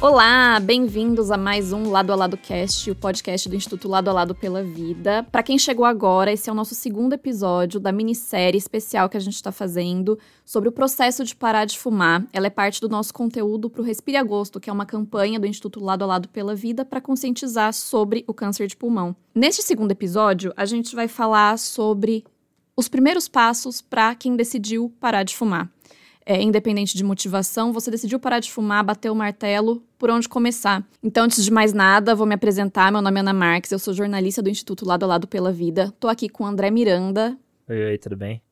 Olá, bem-vindos a mais um Lado a Lado Cast, o podcast do Instituto Lado a Lado pela Vida. Para quem chegou agora, esse é o nosso segundo episódio da minissérie especial que a gente está fazendo sobre o processo de parar de fumar. Ela é parte do nosso conteúdo para o Respire Agosto, que é uma campanha do Instituto Lado a Lado pela Vida para conscientizar sobre o câncer de pulmão. Neste segundo episódio, a gente vai falar sobre os primeiros passos para quem decidiu parar de fumar é, independente de motivação, você decidiu parar de fumar, bater o martelo, por onde começar. Então, antes de mais nada, vou me apresentar. Meu nome é Ana Marques, eu sou jornalista do Instituto Lado a Lado pela Vida. Tô aqui com o André Miranda. Oi, oi, tudo bem?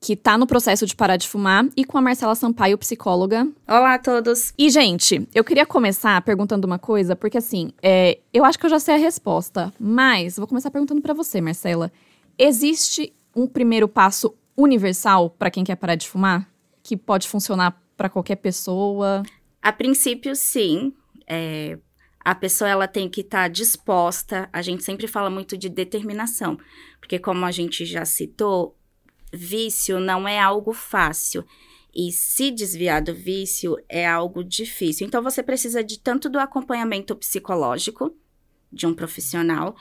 Que tá no processo de parar de fumar, e com a Marcela Sampaio, psicóloga. Olá a todos. E, gente, eu queria começar perguntando uma coisa, porque assim, é, eu acho que eu já sei a resposta, mas vou começar perguntando para você, Marcela. Existe um primeiro passo universal para quem quer parar de fumar? Que pode funcionar para qualquer pessoa? A princípio, sim. É, a pessoa ela tem que estar tá disposta. A gente sempre fala muito de determinação, porque como a gente já citou, vício não é algo fácil. E se desviar do vício é algo difícil. Então você precisa de tanto do acompanhamento psicológico de um profissional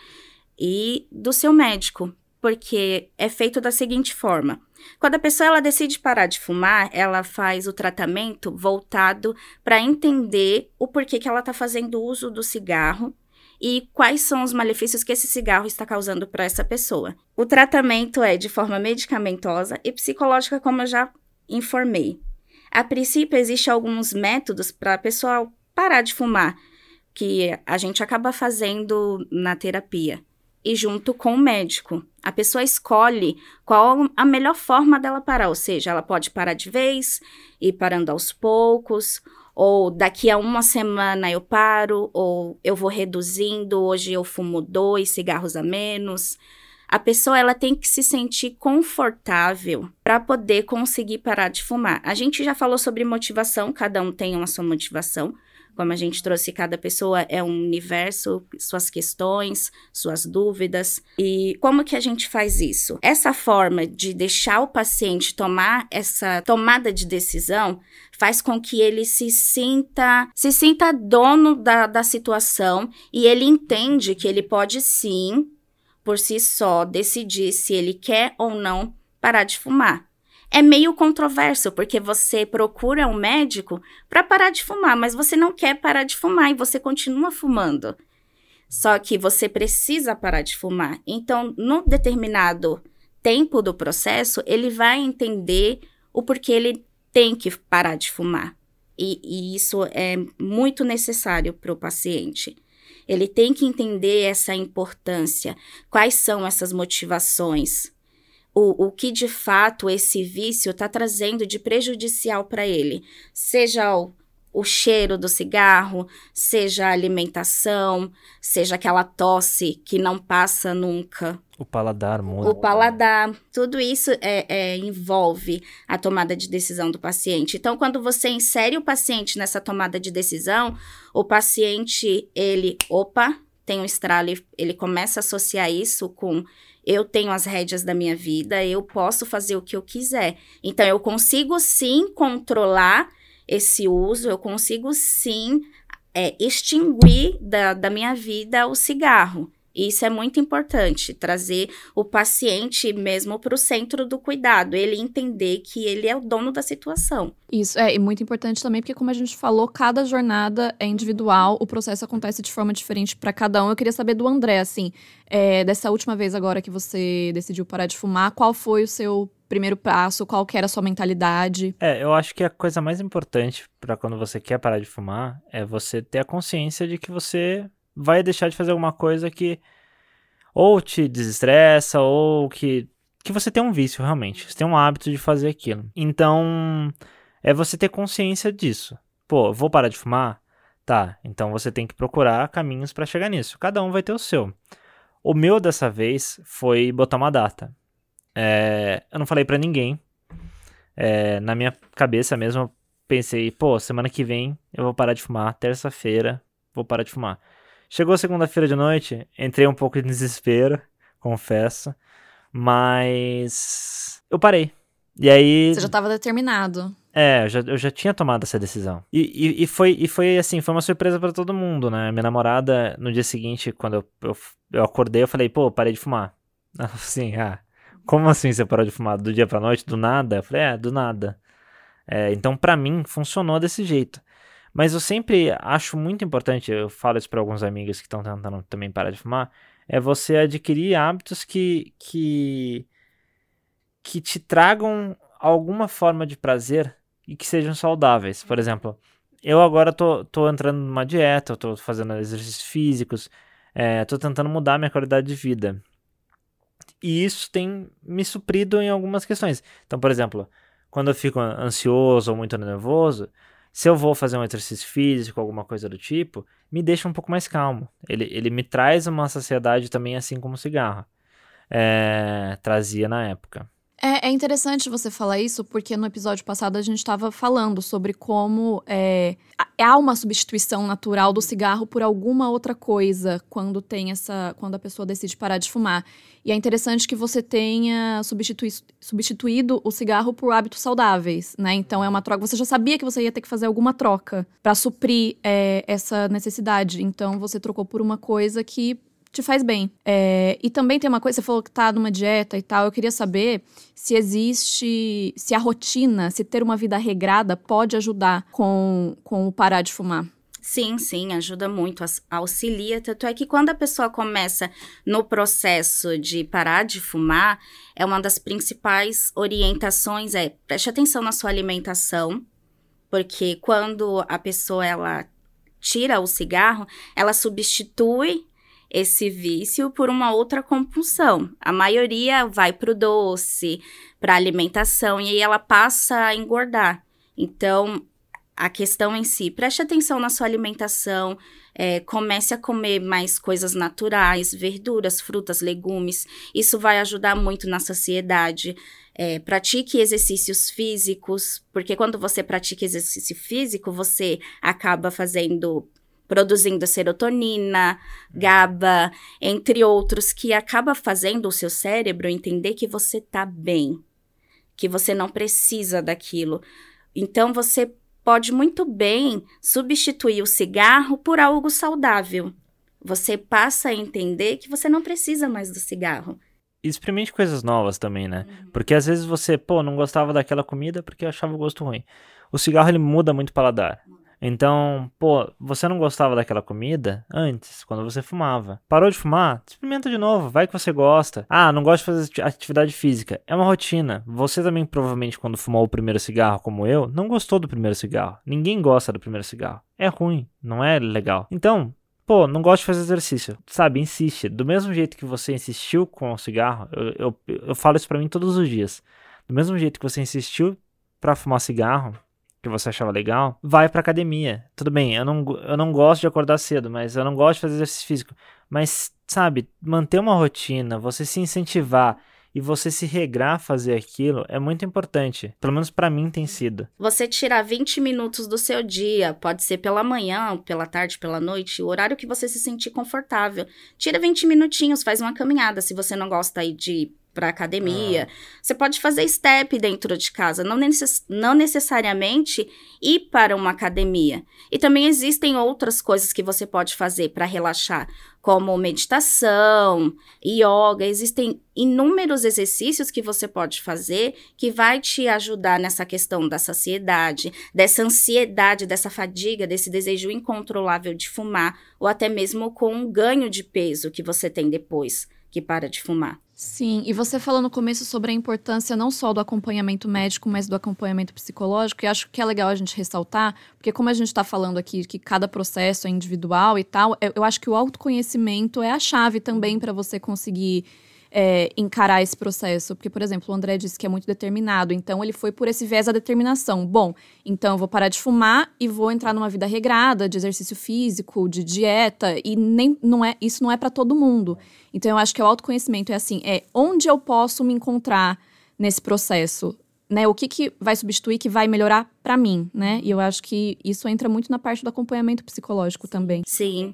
e do seu médico, porque é feito da seguinte forma: quando a pessoa ela decide parar de fumar, ela faz o tratamento voltado para entender o porquê que ela está fazendo uso do cigarro e quais são os malefícios que esse cigarro está causando para essa pessoa. O tratamento é de forma medicamentosa e psicológica, como eu já informei. A princípio, existem alguns métodos para a pessoa parar de fumar, que a gente acaba fazendo na terapia e junto com o médico. A pessoa escolhe qual a melhor forma dela parar, ou seja, ela pode parar de vez, ir parando aos poucos, ou daqui a uma semana eu paro, ou eu vou reduzindo, hoje eu fumo dois cigarros a menos. A pessoa ela tem que se sentir confortável para poder conseguir parar de fumar. A gente já falou sobre motivação, cada um tem uma sua motivação. Como a gente trouxe, cada pessoa é um universo, suas questões, suas dúvidas. E como que a gente faz isso? Essa forma de deixar o paciente tomar essa tomada de decisão faz com que ele se sinta se sinta dono da, da situação e ele entende que ele pode sim, por si só, decidir se ele quer ou não parar de fumar é meio controverso, porque você procura um médico para parar de fumar, mas você não quer parar de fumar e você continua fumando. Só que você precisa parar de fumar. Então, no determinado tempo do processo, ele vai entender o porquê ele tem que parar de fumar. E, e isso é muito necessário para o paciente. Ele tem que entender essa importância, quais são essas motivações o, o que de fato esse vício está trazendo de prejudicial para ele, seja o, o cheiro do cigarro, seja a alimentação, seja aquela tosse que não passa nunca. O paladar muda. O paladar, tudo isso é, é, envolve a tomada de decisão do paciente. Então, quando você insere o paciente nessa tomada de decisão, o paciente, ele, opa, tem um estralo, ele começa a associar isso com eu tenho as rédeas da minha vida, eu posso fazer o que eu quiser. Então, eu consigo sim controlar esse uso, eu consigo sim é, extinguir da, da minha vida o cigarro. Isso é muito importante, trazer o paciente mesmo para o centro do cuidado, ele entender que ele é o dono da situação. Isso é muito importante também, porque, como a gente falou, cada jornada é individual, o processo acontece de forma diferente para cada um. Eu queria saber do André, assim, é, dessa última vez agora que você decidiu parar de fumar, qual foi o seu primeiro passo, qual que era a sua mentalidade? É, eu acho que a coisa mais importante para quando você quer parar de fumar é você ter a consciência de que você vai deixar de fazer alguma coisa que ou te desestressa ou que que você tem um vício realmente, você tem um hábito de fazer aquilo. Então, é você ter consciência disso. Pô, vou parar de fumar? Tá, então você tem que procurar caminhos para chegar nisso. Cada um vai ter o seu. O meu dessa vez foi botar uma data. É, eu não falei para ninguém. É, na minha cabeça mesmo, eu pensei, pô, semana que vem eu vou parar de fumar, terça-feira vou parar de fumar. Chegou segunda-feira de noite, entrei um pouco em desespero, confesso, mas eu parei. E aí. Você já estava determinado. É, eu já, eu já tinha tomado essa decisão. E, e, e foi, e foi assim, foi uma surpresa para todo mundo, né? Minha namorada, no dia seguinte, quando eu, eu, eu acordei, eu falei, pô, parei de fumar. Ela falou assim, ah, como assim você parou de fumar? Do dia pra noite, do nada? Eu falei, é, do nada. É, então, para mim, funcionou desse jeito. Mas eu sempre acho muito importante, eu falo isso para alguns amigos que estão tentando também parar de fumar, é você adquirir hábitos que, que, que te tragam alguma forma de prazer e que sejam saudáveis. Por exemplo, eu agora tô, tô entrando numa dieta, eu tô fazendo exercícios físicos, é, tô tentando mudar minha qualidade de vida. E isso tem me suprido em algumas questões. Então, por exemplo, quando eu fico ansioso ou muito nervoso, se eu vou fazer um exercício físico, alguma coisa do tipo, me deixa um pouco mais calmo. Ele, ele me traz uma saciedade também, assim como o cigarro é, trazia na época. É, é, interessante você falar isso, porque no episódio passado a gente estava falando sobre como é, há uma substituição natural do cigarro por alguma outra coisa quando tem essa. quando a pessoa decide parar de fumar. E é interessante que você tenha substitui, substituído o cigarro por hábitos saudáveis, né? Então é uma troca. Você já sabia que você ia ter que fazer alguma troca para suprir é, essa necessidade. Então você trocou por uma coisa que te faz bem. É, e também tem uma coisa, você falou que tá numa dieta e tal. Eu queria saber se existe, se a rotina, se ter uma vida regrada pode ajudar com, com o parar de fumar. Sim, sim, ajuda muito, auxilia. Tanto é que quando a pessoa começa no processo de parar de fumar, é uma das principais orientações é preste atenção na sua alimentação, porque quando a pessoa ela tira o cigarro, ela substitui esse vício por uma outra compulsão. A maioria vai para o doce, para alimentação, e aí ela passa a engordar. Então, a questão em si, preste atenção na sua alimentação, é, comece a comer mais coisas naturais, verduras, frutas, legumes. Isso vai ajudar muito na saciedade. É, pratique exercícios físicos, porque quando você pratica exercício físico, você acaba fazendo produzindo serotonina, GABA, entre outros, que acaba fazendo o seu cérebro entender que você tá bem, que você não precisa daquilo. Então você pode muito bem substituir o cigarro por algo saudável. Você passa a entender que você não precisa mais do cigarro. Experimente coisas novas também, né? Uhum. Porque às vezes você, pô, não gostava daquela comida porque achava o gosto ruim. O cigarro ele muda muito o paladar. Então, pô, você não gostava daquela comida antes, quando você fumava. Parou de fumar? Experimenta de novo, vai que você gosta. Ah, não gosto de fazer atividade física. É uma rotina. Você também, provavelmente, quando fumou o primeiro cigarro, como eu, não gostou do primeiro cigarro. Ninguém gosta do primeiro cigarro. É ruim, não é legal. Então, Pô, não gosto de fazer exercício. Sabe, insiste. Do mesmo jeito que você insistiu com o cigarro, eu, eu, eu falo isso pra mim todos os dias. Do mesmo jeito que você insistiu para fumar cigarro, que você achava legal, vai pra academia. Tudo bem, eu não, eu não gosto de acordar cedo, mas eu não gosto de fazer exercício físico. Mas, sabe, manter uma rotina, você se incentivar e você se regrar a fazer aquilo é muito importante. Pelo menos para mim tem sido. Você tirar 20 minutos do seu dia, pode ser pela manhã, pela tarde, pela noite, o horário que você se sentir confortável. Tira 20 minutinhos, faz uma caminhada. Se você não gosta aí de para academia. Ah. Você pode fazer step dentro de casa, não, necess não necessariamente ir para uma academia. E também existem outras coisas que você pode fazer para relaxar, como meditação, yoga. Existem inúmeros exercícios que você pode fazer que vai te ajudar nessa questão da saciedade, dessa ansiedade, dessa fadiga, desse desejo incontrolável de fumar, ou até mesmo com um ganho de peso que você tem depois que para de fumar. Sim, e você falou no começo sobre a importância não só do acompanhamento médico, mas do acompanhamento psicológico, e acho que é legal a gente ressaltar, porque como a gente está falando aqui que cada processo é individual e tal, eu acho que o autoconhecimento é a chave também para você conseguir é, encarar esse processo. Porque, por exemplo, o André disse que é muito determinado, então ele foi por esse viés da determinação. Bom, então eu vou parar de fumar e vou entrar numa vida regrada, de exercício físico, de dieta, e nem não é isso não é para todo mundo. Então eu acho que o autoconhecimento é assim, é onde eu posso me encontrar nesse processo. Né, o que, que vai substituir que vai melhorar para mim, né? E eu acho que isso entra muito na parte do acompanhamento psicológico também. Sim,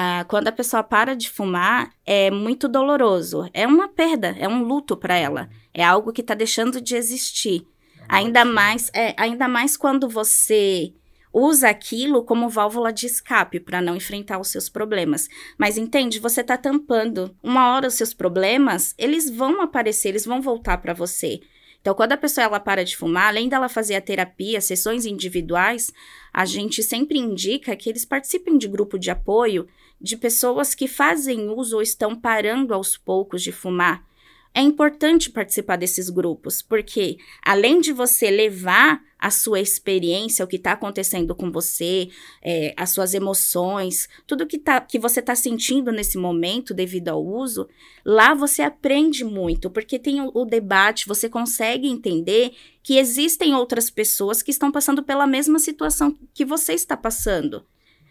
ah, quando a pessoa para de fumar, é muito doloroso. É uma perda, é um luto para ela. É algo que está deixando de existir. Ainda mais, é, ainda mais quando você usa aquilo como válvula de escape para não enfrentar os seus problemas. Mas entende, você está tampando. Uma hora os seus problemas, eles vão aparecer, eles vão voltar para você. Então, quando a pessoa ela para de fumar, além dela fazer a terapia, sessões individuais, a gente sempre indica que eles participem de grupo de apoio de pessoas que fazem uso ou estão parando aos poucos de fumar. É importante participar desses grupos, porque além de você levar a sua experiência, o que está acontecendo com você, é, as suas emoções, tudo que, tá, que você está sentindo nesse momento devido ao uso, lá você aprende muito, porque tem o, o debate, você consegue entender que existem outras pessoas que estão passando pela mesma situação que você está passando.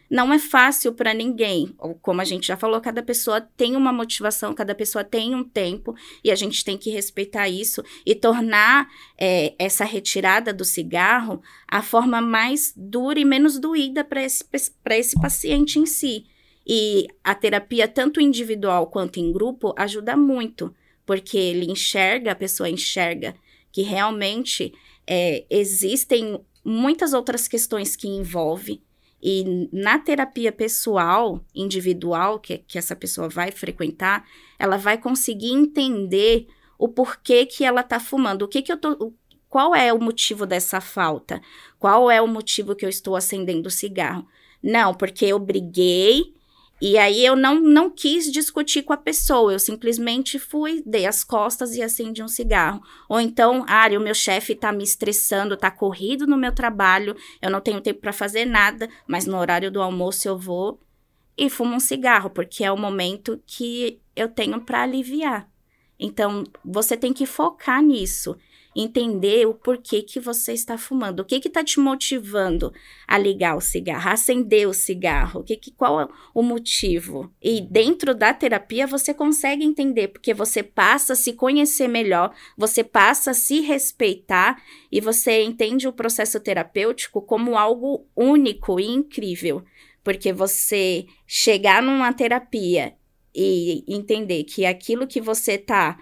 Não é fácil para ninguém. Como a gente já falou, cada pessoa tem uma motivação, cada pessoa tem um tempo e a gente tem que respeitar isso e tornar é, essa retirada do cigarro a forma mais dura e menos doída para esse, esse paciente em si. E a terapia, tanto individual quanto em grupo, ajuda muito, porque ele enxerga, a pessoa enxerga que realmente é, existem muitas outras questões que envolve e na terapia pessoal, individual, que, que essa pessoa vai frequentar, ela vai conseguir entender o porquê que ela está fumando, o que que eu tô, qual é o motivo dessa falta, qual é o motivo que eu estou acendendo o cigarro. Não, porque eu briguei e aí eu não, não quis discutir com a pessoa, eu simplesmente fui, dei as costas e acendi um cigarro. Ou então, ah, o meu chefe tá me estressando, tá corrido no meu trabalho, eu não tenho tempo para fazer nada, mas no horário do almoço eu vou e fumo um cigarro, porque é o momento que eu tenho para aliviar. Então, você tem que focar nisso entender o porquê que você está fumando, o que que está te motivando a ligar o cigarro, a acender o cigarro, o que que, qual é o motivo. E dentro da terapia você consegue entender, porque você passa a se conhecer melhor, você passa a se respeitar e você entende o processo terapêutico como algo único e incrível. Porque você chegar numa terapia e entender que aquilo que você está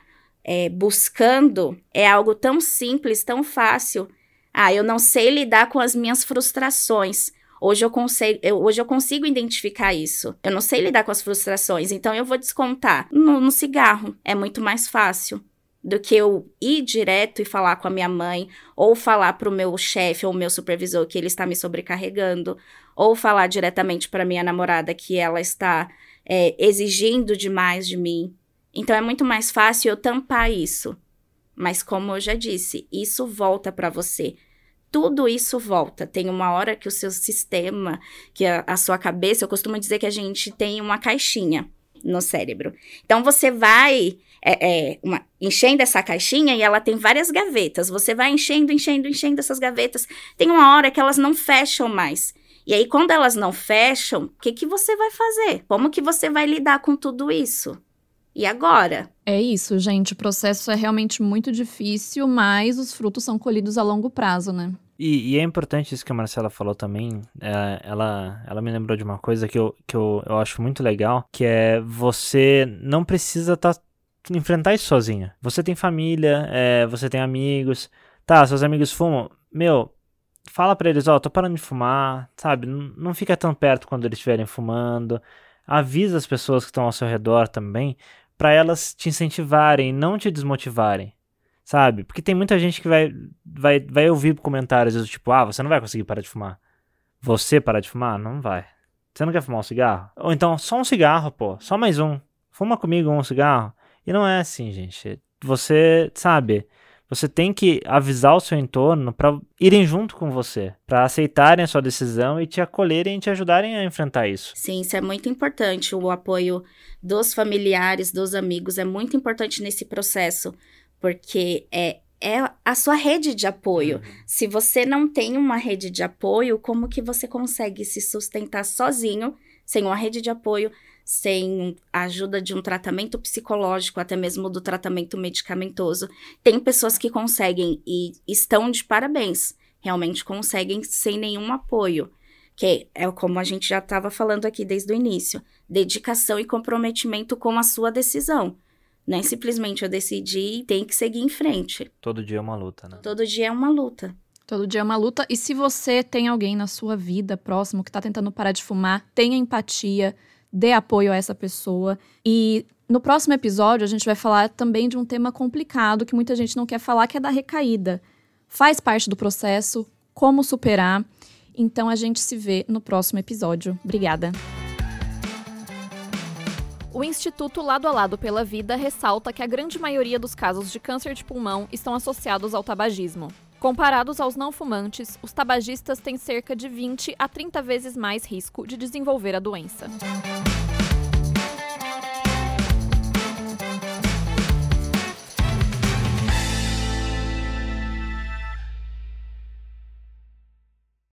é, buscando é algo tão simples, tão fácil. Ah, eu não sei lidar com as minhas frustrações. Hoje eu, consigo, eu, hoje eu consigo identificar isso. Eu não sei lidar com as frustrações, então eu vou descontar no, no cigarro. É muito mais fácil do que eu ir direto e falar com a minha mãe, ou falar para o meu chefe ou meu supervisor que ele está me sobrecarregando, ou falar diretamente para minha namorada que ela está é, exigindo demais de mim. Então é muito mais fácil eu tampar isso. Mas como eu já disse, isso volta para você. Tudo isso volta. Tem uma hora que o seu sistema, que a, a sua cabeça, eu costumo dizer que a gente tem uma caixinha no cérebro. Então você vai é, é, uma, enchendo essa caixinha e ela tem várias gavetas. Você vai enchendo, enchendo, enchendo essas gavetas. Tem uma hora que elas não fecham mais. E aí, quando elas não fecham, o que, que você vai fazer? Como que você vai lidar com tudo isso? E agora? É isso, gente. O processo é realmente muito difícil, mas os frutos são colhidos a longo prazo, né? E, e é importante isso que a Marcela falou também. É, ela, ela me lembrou de uma coisa que, eu, que eu, eu acho muito legal, que é você não precisa tá, enfrentar isso sozinha. Você tem família, é, você tem amigos. Tá, seus amigos fumam. Meu, fala para eles, ó, oh, tô parando de fumar, sabe? Não, não fica tão perto quando eles estiverem fumando. Avisa as pessoas que estão ao seu redor também, para elas te incentivarem, não te desmotivarem, sabe? Porque tem muita gente que vai, vai, vai ouvir comentários do tipo, ah, você não vai conseguir parar de fumar. Você parar de fumar? Não vai. Você não quer fumar um cigarro? Ou então, só um cigarro, pô, só mais um. Fuma comigo um cigarro. E não é assim, gente. Você, sabe, você tem que avisar o seu entorno para irem junto com você, para aceitarem a sua decisão e te acolherem e te ajudarem a enfrentar isso. Sim, isso é muito importante. O apoio dos familiares, dos amigos é muito importante nesse processo, porque é é a sua rede de apoio. Uhum. Se você não tem uma rede de apoio, como que você consegue se sustentar sozinho, sem uma rede de apoio, sem a ajuda de um tratamento psicológico, até mesmo do tratamento medicamentoso. Tem pessoas que conseguem e estão de parabéns, realmente conseguem sem nenhum apoio. Que é como a gente já estava falando aqui desde o início: dedicação e comprometimento com a sua decisão. Não é simplesmente eu decidi e tem que seguir em frente. Todo dia é uma luta, né? Todo dia é uma luta. Todo dia é uma luta. E se você tem alguém na sua vida próximo que está tentando parar de fumar, tenha empatia, dê apoio a essa pessoa. E no próximo episódio, a gente vai falar também de um tema complicado que muita gente não quer falar, que é da recaída. Faz parte do processo, como superar. Então a gente se vê no próximo episódio. Obrigada. O Instituto Lado a Lado pela Vida ressalta que a grande maioria dos casos de câncer de pulmão estão associados ao tabagismo. Comparados aos não fumantes, os tabagistas têm cerca de 20 a 30 vezes mais risco de desenvolver a doença.